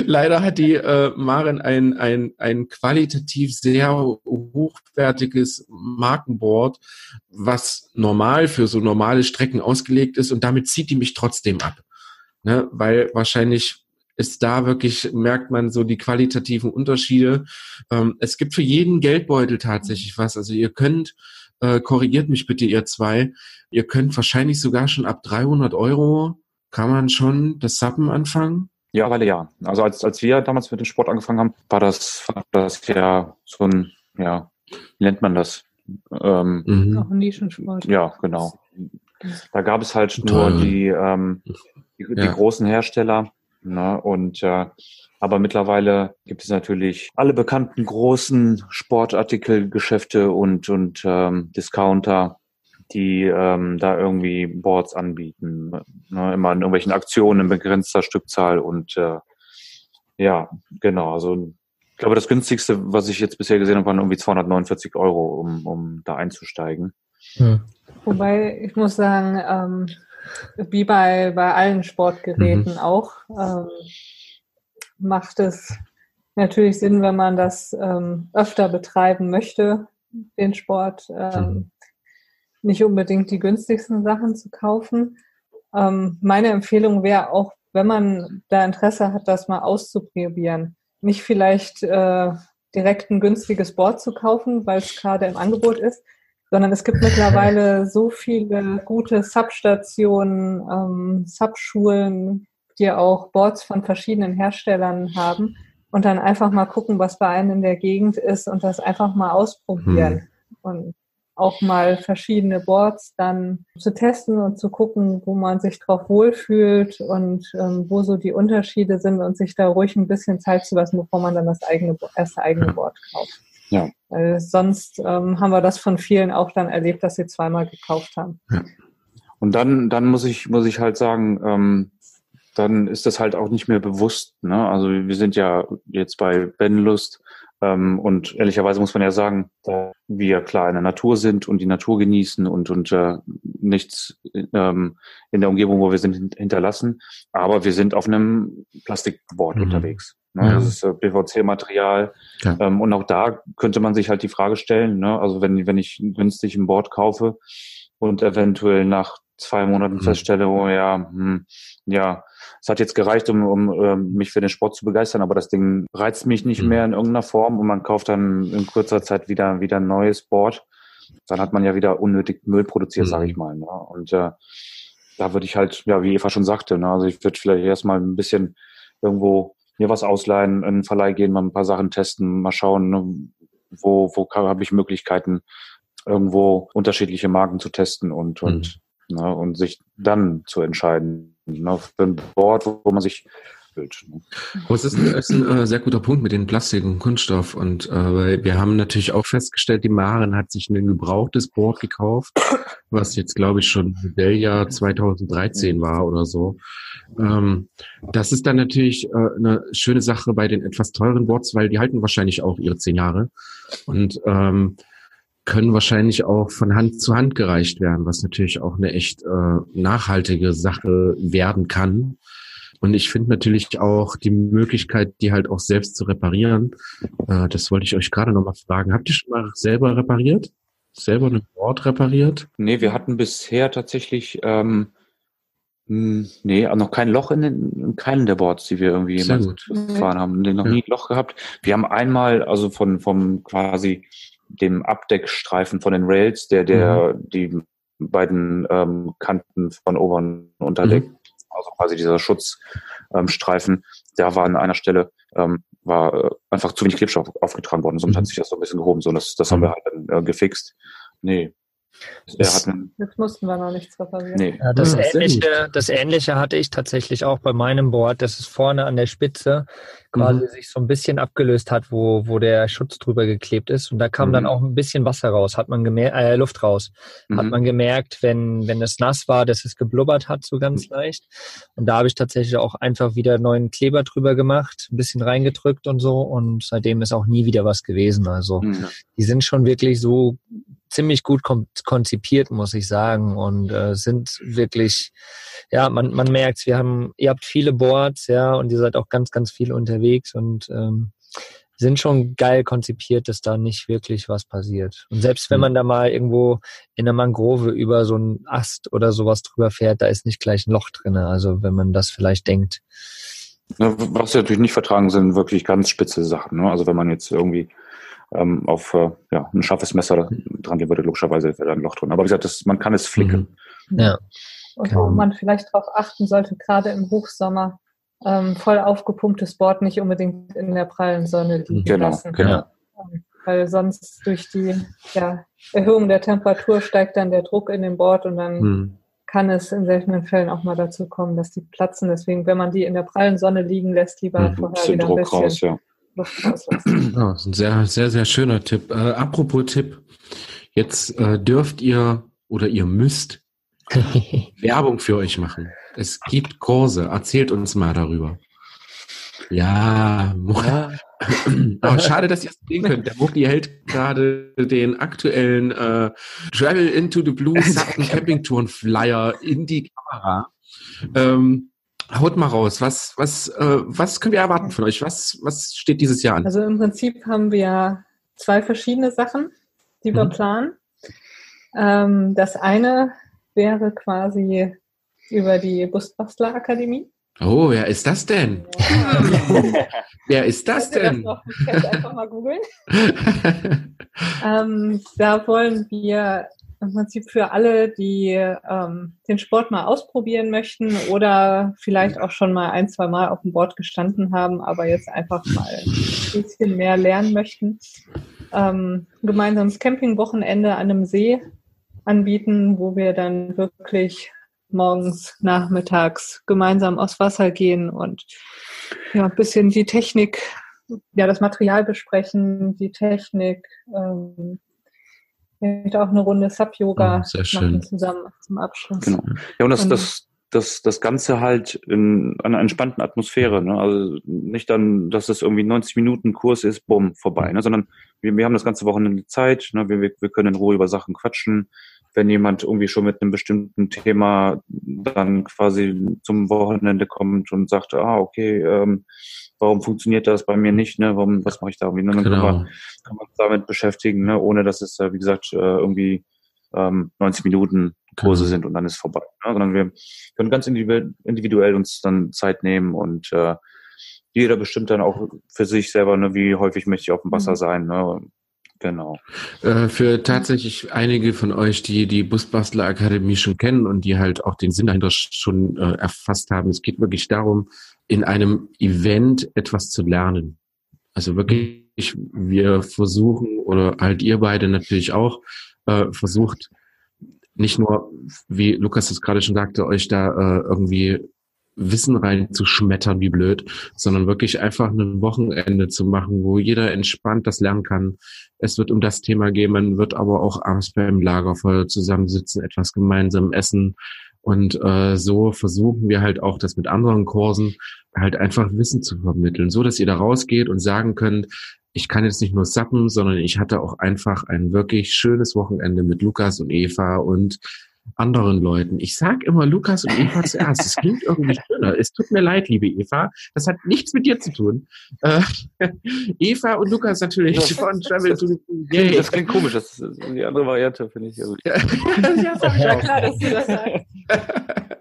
leider hat die äh, Marin ein, ein, ein qualitativ sehr hochwertiges Markenboard, was normal für so normale Strecken ausgelegt ist und damit zieht die mich trotzdem ab. Ne? Weil wahrscheinlich ist da wirklich, merkt man so die qualitativen Unterschiede. Ähm, es gibt für jeden Geldbeutel tatsächlich was. Also ihr könnt, äh, korrigiert mich bitte ihr zwei, ihr könnt wahrscheinlich sogar schon ab 300 Euro, kann man schon das Sappen anfangen. Ja, weil ja. Also als, als wir damals mit dem Sport angefangen haben, war das, war das ja so ein, ja, wie nennt man das? Ähm, Mhm. Auch ein Nischensport. ja, genau. Da gab es halt Toll. nur die, ähm, die, die Ja. großen Hersteller. Ne? Und äh, aber mittlerweile gibt es natürlich alle bekannten großen Sportartikelgeschäfte und und ähm, Discounter, die ähm, da irgendwie Boards anbieten. Ne? Immer in irgendwelchen Aktionen in begrenzter Stückzahl und äh, ja, genau. Also ich glaube, das günstigste, was ich jetzt bisher gesehen habe, waren irgendwie 249 Euro, um, um da einzusteigen. Hm. Wobei, ich muss sagen, ähm, wie bei, bei allen Sportgeräten auch, ähm, macht es natürlich Sinn, wenn man das ähm, öfter betreiben möchte, den Sport, ähm, Mhm. nicht unbedingt die günstigsten Sachen zu kaufen. Ähm, meine Empfehlung wäre auch, wenn man da Interesse hat, das mal auszuprobieren, nicht vielleicht äh, direkt ein günstiges Board zu kaufen, weil es gerade im Angebot ist, sondern es gibt mittlerweile so viele gute Substationen, ähm, Subschulen, die auch Boards von verschiedenen Herstellern haben und dann einfach mal gucken, was bei einem in der Gegend ist und das einfach mal ausprobieren. Hm. Und auch mal verschiedene Boards dann zu testen und zu gucken, wo man sich drauf wohlfühlt und ähm, wo so die Unterschiede sind und sich da ruhig ein bisschen Zeit zu lassen, bevor man dann das eigene, erste eigene Board kauft. Ja. Weil sonst ähm, haben wir das von vielen auch dann erlebt, dass sie zweimal gekauft haben. Ja. Und dann, dann muss ich, muss ich halt sagen, ähm, dann ist das halt auch nicht mehr bewusst. Ne? Also wir sind ja jetzt bei Benlust ähm, und ehrlicherweise muss man ja sagen, da wir klar in der Natur sind und die Natur genießen und, und äh, nichts ähm, in der Umgebung, wo wir sind, hinterlassen. Aber wir sind auf einem Plastikboard mhm. unterwegs. Ne? Ja. Das ist äh, PVC-Material. Ja. Ähm, und auch da könnte man sich halt die Frage stellen, ne? also wenn, wenn ich günstig ein Board kaufe und eventuell nach zwei Monaten mhm. feststelle, oh ja, hm, ja, es hat jetzt gereicht, um, um uh, mich für den Sport zu begeistern, aber das Ding reizt mich nicht mhm. mehr in irgendeiner Form und man kauft dann in kurzer Zeit wieder wieder ein neues Board. Dann hat man ja wieder unnötig Müll produziert, mhm. sage ich mal. Ne? Und äh, da würde ich halt, ja, wie Eva schon sagte, ne, also ich würde vielleicht erstmal ein bisschen irgendwo mir was ausleihen, in einen Verleih gehen, mal ein paar Sachen testen, mal schauen, ne, wo, wo habe ich Möglichkeiten, irgendwo unterschiedliche Marken zu testen und, mhm. und, ne, und sich dann zu entscheiden ne, für ein Board, wo man sich Bild. Ne? Das ist ein, ist ein äh, sehr guter Punkt mit den Plastik und Kunststoff. Und äh, wir haben natürlich auch festgestellt, die Maren hat sich ein gebrauchtes Board gekauft, was jetzt, glaube ich, schon Modelljahr 2013 war oder so. Ähm, das ist dann natürlich äh, eine schöne Sache bei den etwas teuren Boards, weil die halten wahrscheinlich auch ihre zehn Jahre und ähm, können wahrscheinlich auch von Hand zu Hand gereicht werden, was natürlich auch eine echt äh, nachhaltige Sache werden kann. Und ich finde natürlich auch die Möglichkeit, die halt auch selbst zu reparieren. Äh, das wollte ich euch gerade nochmal fragen. Habt ihr schon mal selber repariert? Selber ein Board repariert? Nee, wir hatten bisher tatsächlich ähm, nee, noch kein Loch in, den, in keinen der Boards, die wir irgendwie gefahren haben. Noch ja. nie ein Loch gehabt. Wir haben einmal, also von vom quasi dem Abdeckstreifen von den Rails, der der mhm. die beiden ähm, Kanten von Ober- und Unterdeck mhm also quasi dieser Schutzstreifen, ähm, da war an einer Stelle ähm, war äh, einfach zu wenig Klebstoff aufgetragen worden. Somit mhm. hat sich das so ein bisschen gehoben. So, das, das haben wir halt dann äh, gefixt. Nee, das, Jetzt mussten wir noch nichts reparieren. Nee. Ja, das, ja, Ähnliche, das Ähnliche hatte ich tatsächlich auch bei meinem Board, dass es vorne an der Spitze quasi mhm. sich so ein bisschen abgelöst hat, wo, wo der Schutz drüber geklebt ist. Und da kam mhm. dann auch ein bisschen Wasser raus, hat man gemerkt, äh, Luft raus. Mhm. Hat man gemerkt, wenn, wenn es nass war, dass es geblubbert hat, so ganz mhm. leicht. Und da habe ich tatsächlich auch einfach wieder neuen Kleber drüber gemacht, ein bisschen reingedrückt und so. Und seitdem ist auch nie wieder was gewesen. Also mhm. die sind schon wirklich so ziemlich gut konzipiert, muss ich sagen, und äh, sind wirklich, ja, man, man merkt wir haben, ihr habt viele Boards, ja, und ihr seid auch ganz, ganz viel unterwegs und ähm, sind schon geil konzipiert, dass da nicht wirklich was passiert. Und selbst wenn hm. man da mal irgendwo in der Mangrove über so einen Ast oder sowas drüber fährt, da ist nicht gleich ein Loch drinne. Also wenn man das vielleicht denkt. Was wir natürlich nicht vertragen, sind wirklich ganz spitze Sachen. Ne? Also wenn man jetzt irgendwie ähm, auf äh, ja, ein scharfes Messer dran gehen würde, logischerweise wäre da ein Loch drin. Aber wie gesagt, das, man kann es flicken. Mhm. Ja. Und wo man vielleicht darauf achten sollte, gerade im Hochsommer, ähm, voll aufgepumptes Board nicht unbedingt in der prallen Sonne liegen genau, lassen. Genau. Ähm, weil sonst durch die ja, Erhöhung der Temperatur steigt dann der Druck in dem Board und dann hm. kann es in seltenen Fällen auch mal dazu kommen, dass die platzen. Deswegen, wenn man die in der prallen Sonne liegen lässt, lieber hm. vorher wieder ein bisschen raus, ja. Ja, das ist ein sehr, sehr, sehr schöner Tipp. Äh, apropos Tipp, jetzt äh, dürft ihr oder ihr müsst Werbung für euch machen. Es gibt Kurse. Erzählt uns mal darüber. Ja, ja. aber schade, dass ihr es sehen könnt. Der Mucki hält gerade den aktuellen äh, Travel into the Blue Camping Touren Flyer in die Kamera. Ähm, Haut mal raus, was, was, äh, was können wir erwarten von euch? Was, was steht dieses Jahr an? Also im Prinzip haben wir zwei verschiedene Sachen, die wir mhm. planen. Ähm, das eine wäre quasi über die Busbastler Akademie. Oh, wer ist das denn? Ja. Wer ist das denn? noch könnt ihr einfach mal googeln. Ähm, da wollen wir im Prinzip für alle, die ähm, den Sport mal ausprobieren möchten oder vielleicht auch schon mal ein, zwei Mal auf dem Board gestanden haben, aber jetzt einfach mal ein bisschen mehr lernen möchten, ähm, ein gemeinsames Campingwochenende an einem See anbieten, wo wir dann wirklich morgens, nachmittags gemeinsam aufs Wasser gehen und ja, ein bisschen die Technik, ja, das Material besprechen, die Technik, ähm, vielleicht auch eine Runde Sub-Yoga Oh, schön. machen zusammen zum Abschluss. Genau. Ja, und das, Und- das, das, das Ganze halt in einer entspannten Atmosphäre. Ne? Also nicht dann, dass es irgendwie 90 Minuten Kurs ist, bumm, vorbei. Ne? Sondern wir, wir haben das ganze Wochenende Zeit. Ne? Wir, wir, wir können in Ruhe über Sachen quatschen. Wenn jemand irgendwie schon mit einem bestimmten Thema dann quasi zum Wochenende kommt und sagt, ah, okay, ähm, warum funktioniert das bei mir nicht? Ne? Warum, was mache ich da irgendwie? Ne? Dann Genau. kann man uns damit beschäftigen, ne? ohne dass es, äh, wie gesagt, äh, irgendwie ähm, 90 Minuten Kurse Genau. sind und dann ist vorbei. Ne? Sondern wir können ganz individuell, individuell uns dann Zeit nehmen und äh, jeder bestimmt dann auch für sich selber, ne, wie häufig möchte ich auf dem Wasser Mhm. sein. Ne? Genau. Äh, für tatsächlich einige von euch, die die Busbastler Akademie schon kennen und die halt auch den Sinn dahinter schon äh, erfasst haben, es geht wirklich darum, in einem Event etwas zu lernen. Also wirklich, wir versuchen, oder halt ihr beide natürlich auch, äh, versucht, nicht nur, wie Lukas es gerade schon sagte, euch da äh, irgendwie Wissen reinzuschmettern, wie blöd, sondern wirklich einfach ein Wochenende zu machen, wo jeder entspannt das lernen kann. Es wird um das Thema gehen, man wird aber auch abends beim Lagerfeuer zusammensitzen, etwas gemeinsam essen. Und äh, so versuchen wir halt auch das mit anderen Kursen halt einfach Wissen zu vermitteln, so dass ihr da rausgeht und sagen könnt, ich kann jetzt nicht nur sappen, sondern ich hatte auch einfach ein wirklich schönes Wochenende mit Lukas und Eva und anderen Leuten. Ich sag immer Lukas und Eva zuerst. Es klingt irgendwie schöner. Es tut mir leid, liebe Eva. Das hat nichts mit dir zu tun. Äh, Eva und Lukas natürlich Ja. von Travel to the Nee, das klingt komisch. Das ist die andere Variante, finde ich. ja gut. ja, Ja, klar, dass du das sagst.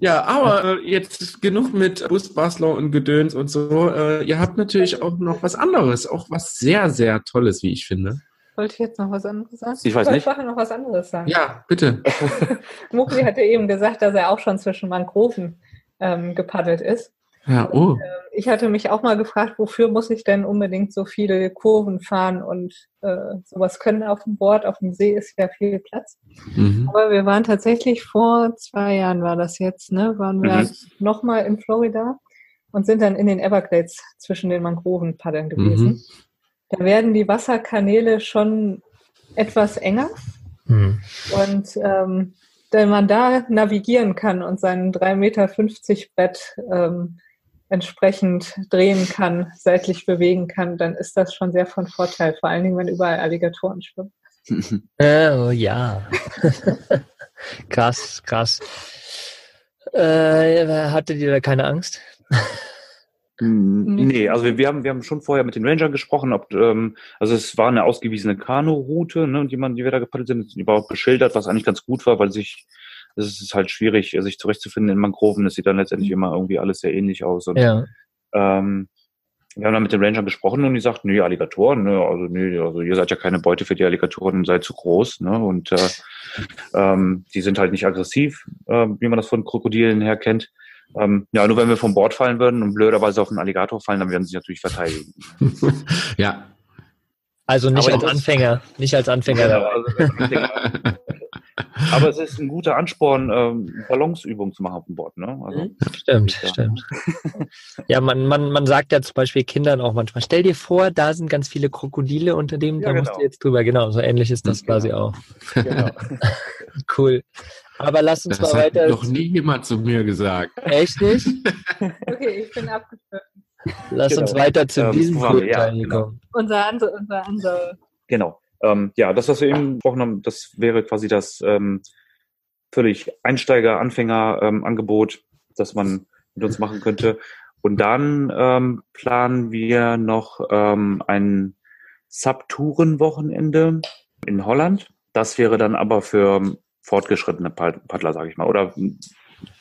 Ja, aber äh, jetzt genug mit Busbastler und Gedöns und so. Äh, ihr habt natürlich auch noch was anderes, auch was sehr, sehr Tolles, wie ich finde. Wollte ich jetzt noch was anderes sagen? Ich weiß wollte nicht. vorher noch was anderes sagen. Ja, bitte. Mukli hatte eben gesagt, dass er auch schon zwischen Mangroven ähm, gepaddelt ist. Ja, oh. Ich hatte mich auch mal gefragt, wofür muss ich denn unbedingt so viele Kurven fahren und äh, sowas können auf dem Board. Auf dem See ist ja viel Platz. Mhm. Aber wir waren tatsächlich vor zwei Jahren war das jetzt, ne? Waren wir Mhm. nochmal in Florida und sind dann in den Everglades zwischen den Mangroven paddeln gewesen. Mhm. Da werden die Wasserkanäle schon etwas enger Hm. und ähm, wenn man da navigieren kann und seinen 3,50 Meter Brett ähm, entsprechend drehen kann, seitlich bewegen kann, dann ist das schon sehr von Vorteil, vor allen Dingen, wenn überall Alligatoren schwimmen. Oh ja. krass, krass. Äh, hattet ihr da keine Angst? Mm, Nee. Also wir, wir haben wir haben schon vorher mit den Rangern gesprochen, ob ähm, also es war eine ausgewiesene Kanu-Route, ne, die man, die wir da gepaddelt sind, die war auch beschildert, was eigentlich ganz gut war, weil sich es ist halt schwierig, sich zurechtzufinden in Mangroven. Es sieht dann letztendlich immer irgendwie alles sehr ähnlich aus. Und, Ja. ähm, wir haben dann mit den Rangern gesprochen und die sagten, nee, Alligatoren, ne, also nee, also ihr seid ja keine Beute für die Alligatoren, seid zu groß, ne? Und äh, ähm, die sind halt nicht aggressiv, äh, wie man das von Krokodilen her kennt. Ähm, ja, nur wenn wir vom Bord fallen würden und blöderweise auf einen Alligator fallen, dann werden sie sich natürlich verteidigen. ja. Also nicht Aber als Anfänger, nicht als Anfänger dabei. Also, aber es ist ein guter Ansporn, ähm, Balanceübungen zu machen auf dem Board, ne? Also, Stimmt, Ja. stimmt. Ja, man, man, man sagt ja zum Beispiel Kindern auch manchmal, stell dir vor, da sind ganz viele Krokodile unter dem, Ja, da musst genau. du jetzt drüber. Genau, so ähnlich ist das Genau. quasi auch. genau. Cool. Aber lass uns Das mal hat weiter. noch nie jemand zu mir gesagt. Echt nicht? Okay, ich bin abgeschlossen. Lass Genau. uns weiter zu Ähm, diesem coolen Ja, Teil genau. kommen. Unser andere, unser andere. Genau. Ähm, ja, das, was wir eben gesprochen haben, das wäre quasi das ähm, völlig Einsteiger-Anfänger-Angebot, das man mit uns machen könnte. Und dann ähm, planen wir noch ähm, ein Subtouren-Wochenende in Holland. Das wäre dann aber für fortgeschrittene Pad- Paddler, sage ich mal. Oder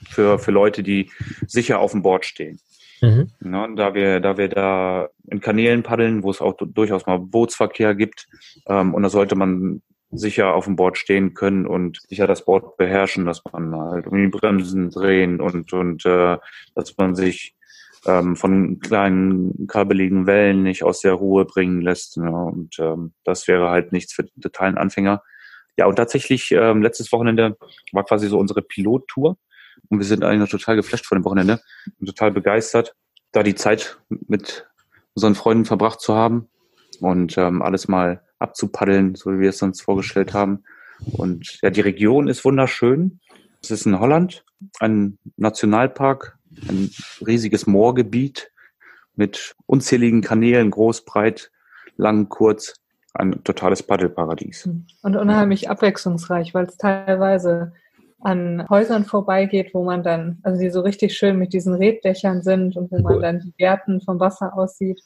für, für Leute, die sicher auf dem Board stehen. Mhm. Ja, da wir, da wir da in Kanälen paddeln, wo es auch durchaus mal Bootsverkehr gibt, ähm, und da sollte man sicher auf dem Board stehen können und sicher das Board beherrschen, dass man halt um die Bremsen drehen und, und äh, dass man sich ähm, von kleinen kabeligen Wellen nicht aus der Ruhe bringen lässt. Ja, und ähm, das wäre halt nichts für den totalen Anfänger. Ja, und tatsächlich, ähm, letztes Wochenende war quasi so unsere Pilottour. Und wir sind eigentlich noch total geflasht von dem Wochenende und total begeistert, da die Zeit mit unseren Freunden verbracht zu haben und ähm, alles mal abzupaddeln, so wie wir es uns vorgestellt haben. Und ja, die Region ist wunderschön. Es ist in Holland ein Nationalpark, ein riesiges Moorgebiet mit unzähligen Kanälen, groß, breit, lang, kurz. Ein totales Paddelparadies. Und unheimlich abwechslungsreich, weil es teilweise an Häusern vorbeigeht, wo man dann, also die so richtig schön mit diesen Reddächern sind und wo man dann die Gärten vom Wasser aussieht.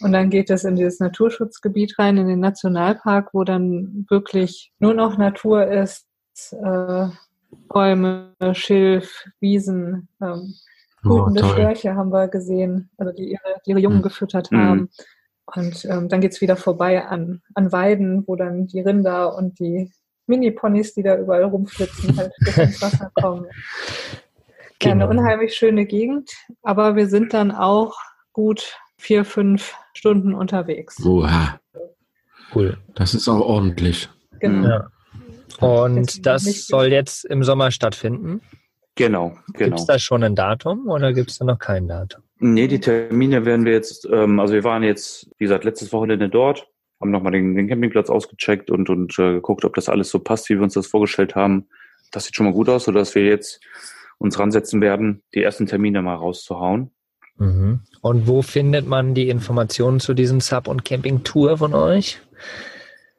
Und dann geht es in dieses Naturschutzgebiet rein, in den Nationalpark, wo dann wirklich nur noch Natur ist, äh, Bäume, Schilf, Wiesen, ähm, oh, Störche haben wir gesehen, also die ihre, die ihre Jungen mhm. gefüttert haben. Und ähm, dann geht's wieder vorbei an, an Weiden, wo dann die Rinder und die Mini-Ponys, die da überall rumflitzen, halt bis ins Wasser kommen. Ja, eine genau. unheimlich schöne Gegend, aber wir sind dann auch gut vier, fünf Stunden unterwegs. Oha. Cool. Das ist auch ordentlich. Genau. Ja. Und das soll jetzt im Sommer stattfinden? Genau, genau. Gibt es da schon ein Datum oder gibt es da noch kein Datum? Nee, die Termine werden wir jetzt, ähm, also wir waren jetzt, wie gesagt, letztes Wochenende dort, haben nochmal den, den Campingplatz ausgecheckt und, und äh, geguckt, ob das alles so passt, wie wir uns das vorgestellt haben. Das sieht schon mal gut aus, sodass wir jetzt uns ransetzen werden, die ersten Termine mal rauszuhauen. Mhm. Und wo findet man die Informationen zu diesem Sub- und Camping-Tour von euch?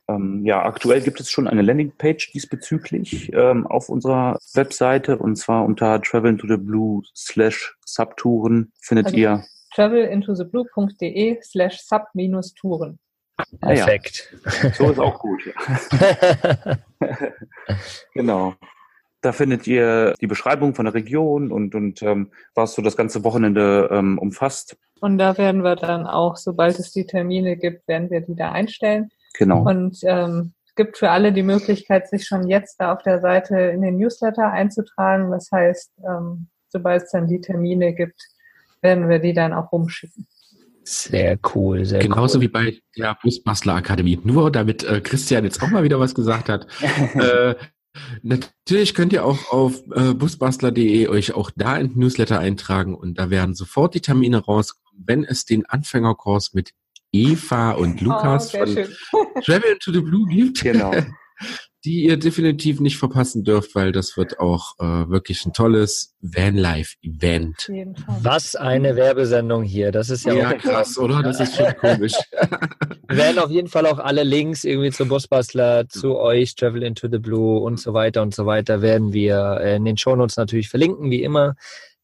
Ähm, ja, aktuell gibt es schon eine Landingpage diesbezüglich ähm, auf unserer Webseite und zwar unter Travel into the Blue slash Subtouren findet also ihr travelintotheblue.de slash sub-touren. Perfekt. Ja. So ist auch gut. Ja. genau. Da findet ihr die Beschreibung von der Region und, und ähm, was so das ganze Wochenende ähm, umfasst. Und da werden wir dann auch, sobald es die Termine gibt, werden wir die da einstellen. Genau. Und ähm, es gibt für alle die Möglichkeit, sich schon jetzt da auf der Seite in den Newsletter einzutragen. Das heißt, ähm, sobald es dann die Termine gibt, werden wir die dann auch rumschicken. Sehr cool, sehr Genauso cool. wie bei der Busbastler Akademie. Nur damit äh, Christian jetzt auch mal wieder was gesagt hat. äh, natürlich könnt ihr auch auf äh, busbastler.de euch auch da in den Newsletter eintragen und da werden sofort die Termine rauskommen, wenn es den Anfängerkurs mit Eva und oh, Lukas oh, von Travel to the Blue gibt. Genau. die ihr definitiv nicht verpassen dürft, weil das wird auch äh, wirklich ein tolles Vanlife-Event. Was eine Werbesendung hier. Das ist ja, ja auch krass, oder? Das ist schon komisch. Wir werden auf jeden Fall auch alle Links irgendwie zu Busbastler, zu euch, Travel into the Blue und so weiter und so weiter werden wir in den Shownotes natürlich verlinken, wie immer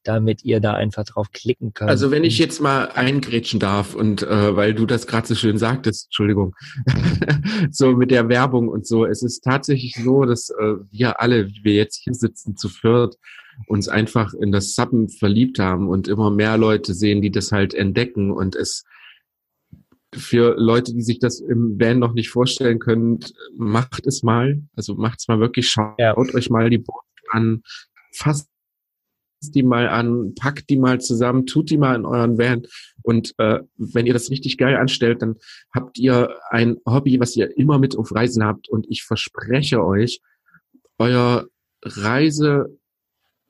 damit ihr da einfach drauf klicken könnt. Also wenn ich jetzt mal eingrätschen darf und äh, weil du das gerade so schön sagtest, Entschuldigung, so mit der Werbung und so, es ist tatsächlich so, dass äh, wir alle, wie wir jetzt hier sitzen zu viert, uns einfach in das Suppen verliebt haben und immer mehr Leute sehen, die das halt entdecken und es für Leute, die sich das im Van noch nicht vorstellen können, macht es mal. Also macht's mal wirklich, schaut ja. euch mal die Board an, fasst die mal an, packt die mal zusammen, tut die mal in euren Van. Und äh, wenn ihr das richtig geil anstellt, dann habt ihr ein Hobby, was ihr immer mit auf Reisen habt. Und ich verspreche euch, euer Reise,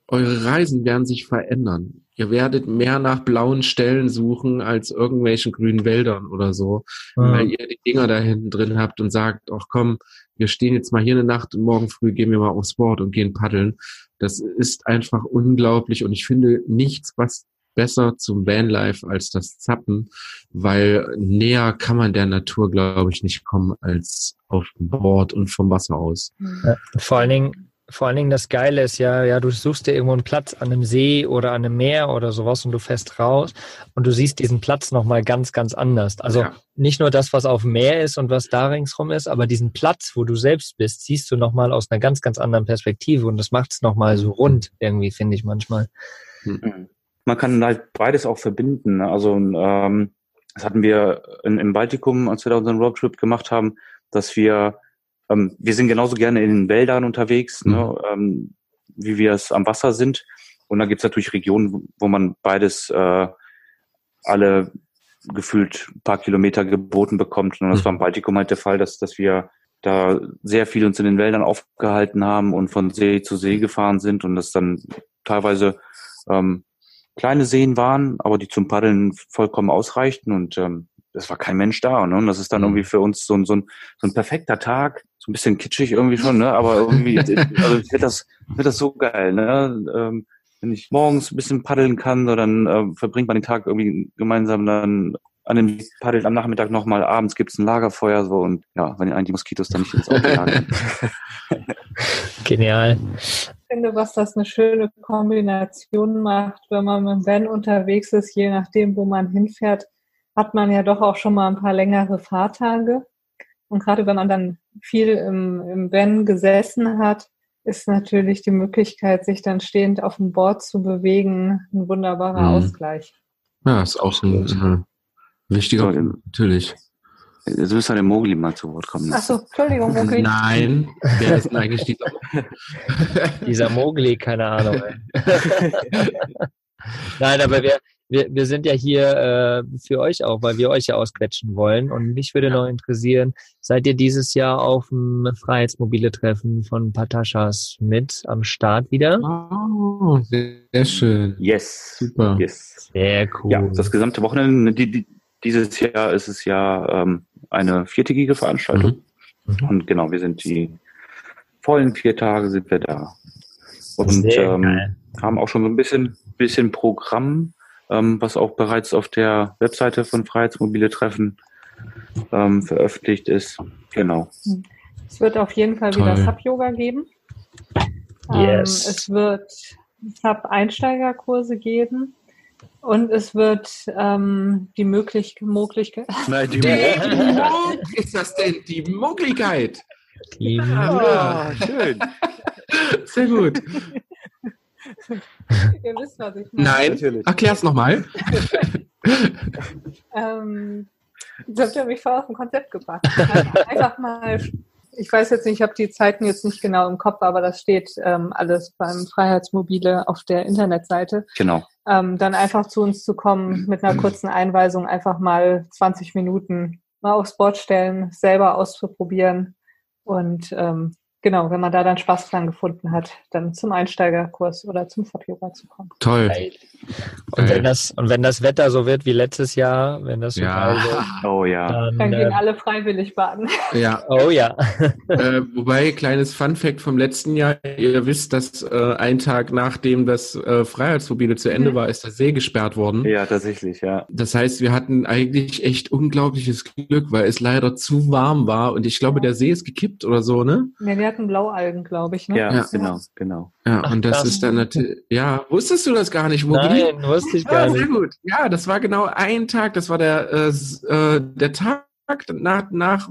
eure Reisen werden sich verändern. Ihr werdet mehr nach blauen Stellen suchen als irgendwelchen grünen Wäldern oder so, mhm. weil ihr die Dinger da hinten drin habt und sagt, ach komm, wir stehen jetzt mal hier eine Nacht und morgen früh gehen wir mal aufs Board und gehen paddeln. Das ist einfach unglaublich und ich finde nichts, was besser zum Vanlife als das Zappen, weil näher kann man der Natur, glaube ich, nicht kommen als auf dem Board und vom Wasser aus. Ja, vor allen Dingen vor allen Dingen das Geile ist ja, ja, du suchst dir irgendwo einen Platz an einem See oder an einem Meer oder sowas und du fährst raus und du siehst diesen Platz nochmal ganz, ganz anders. Also ja. nicht nur das, was auf dem Meer ist und was da ringsrum ist, aber diesen Platz, wo du selbst bist, siehst du nochmal aus einer ganz, ganz anderen Perspektive und das macht es nochmal so rund irgendwie, finde ich manchmal. Mhm. Man kann halt beides auch verbinden. Also ähm, das hatten wir in, im Baltikum, als wir da unseren Roadtrip gemacht haben, dass wir ähm, wir sind genauso gerne in den Wäldern unterwegs, ne, mhm. ne, ähm, wie wir es am Wasser sind. Und da gibt es natürlich Regionen, wo man beides äh, alle gefühlt ein paar Kilometer geboten bekommt. Und das mhm. war im Baltikum halt der Fall, dass, dass wir da sehr viel uns in den Wäldern aufgehalten haben und von See zu See gefahren sind und das dann teilweise ähm, kleine Seen waren, aber die zum Paddeln vollkommen ausreichten und ähm, es war kein Mensch da. Ne? Und das ist dann mhm. irgendwie für uns so ein, so, ein, so ein perfekter Tag, so ein bisschen kitschig irgendwie schon, ne? aber irgendwie also wird das, wird das so geil. Ne? Ähm, wenn ich morgens ein bisschen paddeln kann, so, dann äh, verbringt man den Tag irgendwie gemeinsam dann an dem paddelt am Nachmittag nochmal, abends gibt's ein Lagerfeuer so und ja, wenn einen die Moskitos dann nicht ins Auto jagen. Genial. Ich finde, was das eine schöne Kombination macht, wenn man mit dem Van unterwegs ist, je nachdem, wo man hinfährt, hat man ja doch auch schon mal ein paar längere Fahrtage. Und gerade wenn man dann viel im, im Van gesessen hat, ist natürlich die Möglichkeit, sich dann stehend auf dem Board zu bewegen, ein wunderbarer mhm. Ausgleich. Ja, ist auch ein, ein wichtiger, so, natürlich. Jetzt müsste der Mogli mal zu Wort kommen. Achso, Entschuldigung, Mogli. Nein, wer ist denn eigentlich dieser Mogli? dieser Mogli, keine Ahnung. Nein, aber wir, wir, wir sind ja hier äh, für euch auch, weil wir euch ja ausquetschen wollen. Und mich würde ja. noch interessieren, seid ihr dieses Jahr auf dem Freiheitsmobile Treffen von Patashas mit am Start wieder? Oh, sehr schön. Yes. Super. Yes. Sehr cool. Ja, das gesamte Wochenende, die, die, dieses Jahr ist es ja ähm, eine viertägige Veranstaltung. Mhm. Mhm. Und genau, wir sind die vollen vier Tage sind wir da. Und ähm, haben auch schon so ein bisschen, bisschen Programm ähm, was auch bereits auf der Webseite von Freiheitsmobile Treffen ähm, veröffentlicht ist. Genau. Es wird auf jeden Fall Toll. wieder Sub-Yoga geben. Ähm, yes. es wird Sub-Einsteigerkurse geben. Und es wird ähm, die möglich Möglichkeit. Nein, die Möglichkeit. ist das denn die Möglichkeit? Ja, oh, schön. Sehr gut. Ihr wisst, was ich meine. Nein, natürlich. Erklär's nochmal. ähm, das habt ihr mich voll auf ein Konzept gebracht. Einfach mal, ich weiß jetzt nicht, ich habe die Zeiten jetzt nicht genau im Kopf, aber das steht ähm, alles beim Freiheitsmobile auf der Internetseite. Genau. Ähm, dann einfach zu uns zu kommen mit einer kurzen Einweisung, einfach mal 20 Minuten mal aufs Board stellen, selber auszuprobieren und ähm, genau, wenn man da dann Spaß dran gefunden hat, dann zum Einsteigerkurs oder zum Fab-Yoga zu kommen. Toll. Und wenn, das, und wenn das Wetter so wird wie letztes Jahr, wenn das so ja. wird, oh ja, dann, dann gehen äh, alle freiwillig baden. Ja. Oh ja. äh, wobei, kleines Fun-Fact vom letzten Jahr, ihr wisst, dass äh, ein Tag nachdem das äh, Freiheitsmobile zu Ende mhm. war, ist der See gesperrt worden. Ja, tatsächlich, ja. Das heißt, wir hatten eigentlich echt unglaubliches Glück, weil es leider zu warm war und ich glaube, der See ist gekippt oder so, ne? Ja, wir hatten Blaualgen, glaube ich, ne? Ja, ja. genau, genau. Ja, Ach, und das krass. ist dann natürlich, ja, wusstest du das gar nicht, Mogli? Nein, wusste ich gar ja, nicht. Sehr gut. Ja, das war genau ein Tag, das war der, äh, äh, der Tag nach, nach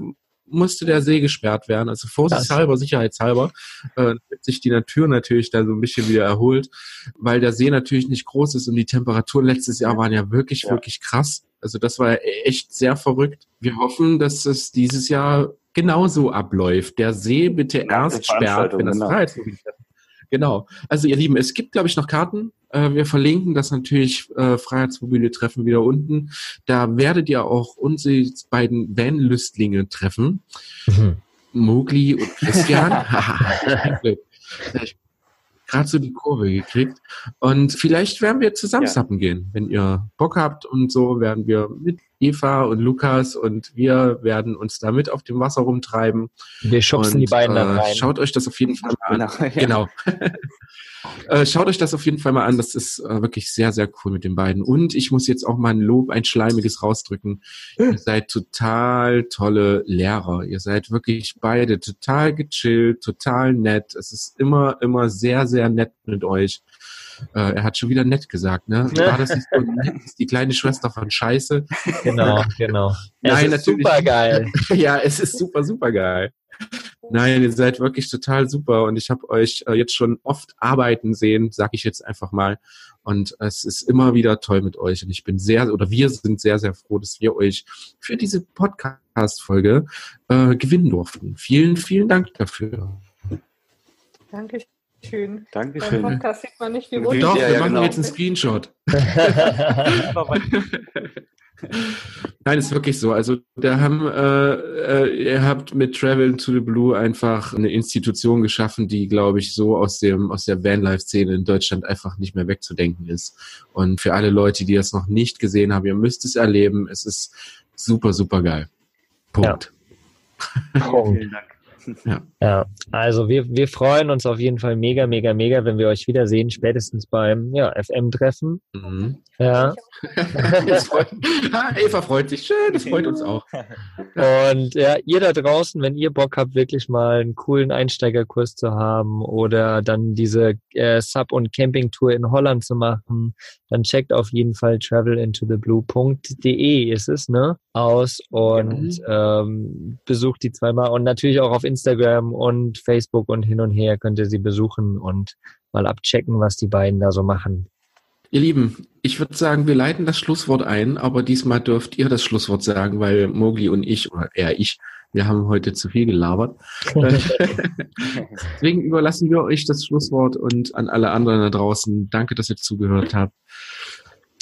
musste der See gesperrt werden, also vorsichtshalber, sicherheitshalber, äh, damit sich die Natur natürlich da so ein bisschen wieder erholt, weil der See natürlich nicht groß ist und die Temperaturen letztes Jahr waren ja wirklich, ja. wirklich krass. Also das war echt sehr verrückt. Wir hoffen, dass es dieses Jahr genauso abläuft. Der See bitte ja, erst sperrt, wenn das genau. Freiheitsgebiet Genau. Also ihr Lieben, es gibt, glaube ich, noch Karten. Äh, wir verlinken das natürlich äh, Freiheitsmobile Treffen wieder unten. Da werdet ihr auch unsere beiden Van-Lüstlinge treffen. Mhm. Mogli und Christian. gerade so die Kurve gekriegt. Und vielleicht werden wir zusammen ja. gehen. Wenn ihr Bock habt und so, werden wir mit Eva und Lukas und wir werden uns damit auf dem Wasser rumtreiben. Wir schubsen und, die beiden dann äh, rein. Schaut euch das auf jeden Fall mal an. Genau. genau. Äh, schaut euch das auf jeden Fall mal an. Das ist äh, wirklich sehr, sehr cool mit den beiden. Und ich muss jetzt auch mal ein Lob, ein schleimiges rausdrücken. Ihr seid total tolle Lehrer. Ihr seid wirklich beide total gechillt, total nett. Es ist immer, immer sehr, sehr nett mit euch. Äh, er hat schon wieder nett gesagt, ne? War das nicht so nett? Ist die kleine Schwester von Scheiße? Genau, genau. Nein, es ist natürlich. super geil. ja, es ist super, super geil. Nein, ihr seid wirklich total super und ich habe euch äh, jetzt schon oft arbeiten sehen, sag ich jetzt einfach mal. Und es ist immer wieder toll mit euch und ich bin sehr oder wir sind sehr, sehr froh, dass wir euch für diese Podcast-Folge äh, gewinnen durften. Vielen, vielen Dank dafür. Dankeschön. Dankeschön. Beim Podcast sieht man nicht, wie Doch, Ja, wir ja, machen genau. jetzt einen Screenshot. Nein, ist wirklich so. Also da haben äh, äh, ihr habt mit Travel to the Blue einfach eine Institution geschaffen, die, glaube ich, so aus dem aus der Vanlife-Szene in Deutschland einfach nicht mehr wegzudenken ist. Und für alle Leute, die das noch nicht gesehen haben, ihr müsst es erleben. Es ist super, super geil. Punkt. Punkt. Vielen Dank. Ja, also wir, wir freuen uns auf jeden Fall mega, mega, mega, wenn wir euch wiedersehen, spätestens beim ja, FM-Treffen. Mhm. Ja. Freut, ah, Eva freut sich. Schön, das freut uns auch. Und ja, ihr da draußen, wenn ihr Bock habt, wirklich mal einen coolen Einsteigerkurs zu haben oder dann diese äh, Sub- und Campingtour in Holland zu machen, dann checkt auf jeden Fall travelintotheblue.de ist es, ne? Aus und ähm, besucht die zweimal und natürlich auch auf Instagram und Facebook und hin und her könnt ihr sie besuchen und mal abchecken, was die beiden da so machen. Ihr Lieben, ich würde sagen, wir leiten das Schlusswort ein, aber diesmal dürft ihr das Schlusswort sagen, weil Mogli und ich, oder eher ich, wir haben heute zu viel gelabert. Deswegen überlassen wir euch das Schlusswort und an alle anderen da draußen, danke, dass ihr zugehört habt.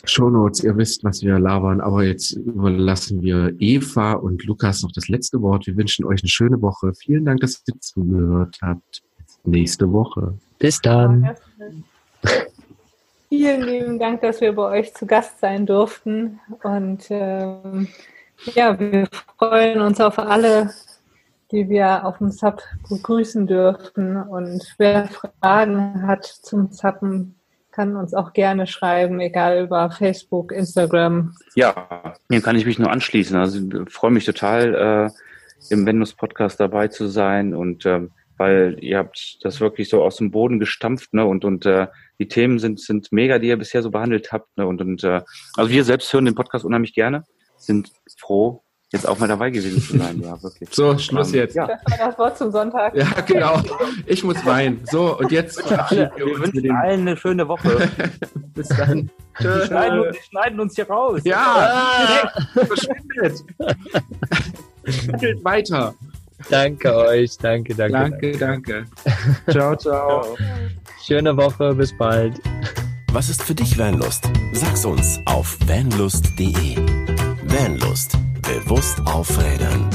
Shownotes, ihr wisst, was wir labern, aber jetzt überlassen wir Eva und Lukas noch das letzte Wort. Wir wünschen euch eine schöne Woche. Vielen Dank, dass ihr zugehört habt. Bis nächste Woche. Bis dann. Vielen lieben Dank, dass wir bei euch zu Gast sein durften. Und ähm, ja, wir freuen uns auf alle, die wir auf dem Sub begrüßen dürften. Und wer Fragen hat zum Zappen, kann uns auch gerne schreiben, egal über Facebook, Instagram. Ja, hier kann ich mich nur anschließen. Also ich freue mich total, äh, im Vendus Podcast dabei zu sein und ähm, weil ihr habt das wirklich so aus dem Boden gestampft, ne? Und und äh, die Themen sind sind mega, die ihr bisher so behandelt habt, ne? Und und äh, also wir selbst hören den Podcast unheimlich gerne, sind froh, jetzt auch mal dabei gewesen zu sein. Ja, wirklich. So, Schluss jetzt. Ja. Das war das Wort zum Sonntag. Ja, genau. Ich muss weinen. So, und jetzt wir Wir wünschen allen eine schöne Woche. Bis dann. Wir schneiden, uns- wir schneiden uns hier raus. Ja, verschwindet. Handelt weiter. Danke euch, danke, danke. Danke, danke. Ciao, ciao. Ciao. Schöne Woche, bis bald. Was ist für dich Vanlust? Sag's uns auf vanlust.de. Vanlust. Bewusst aufrädern.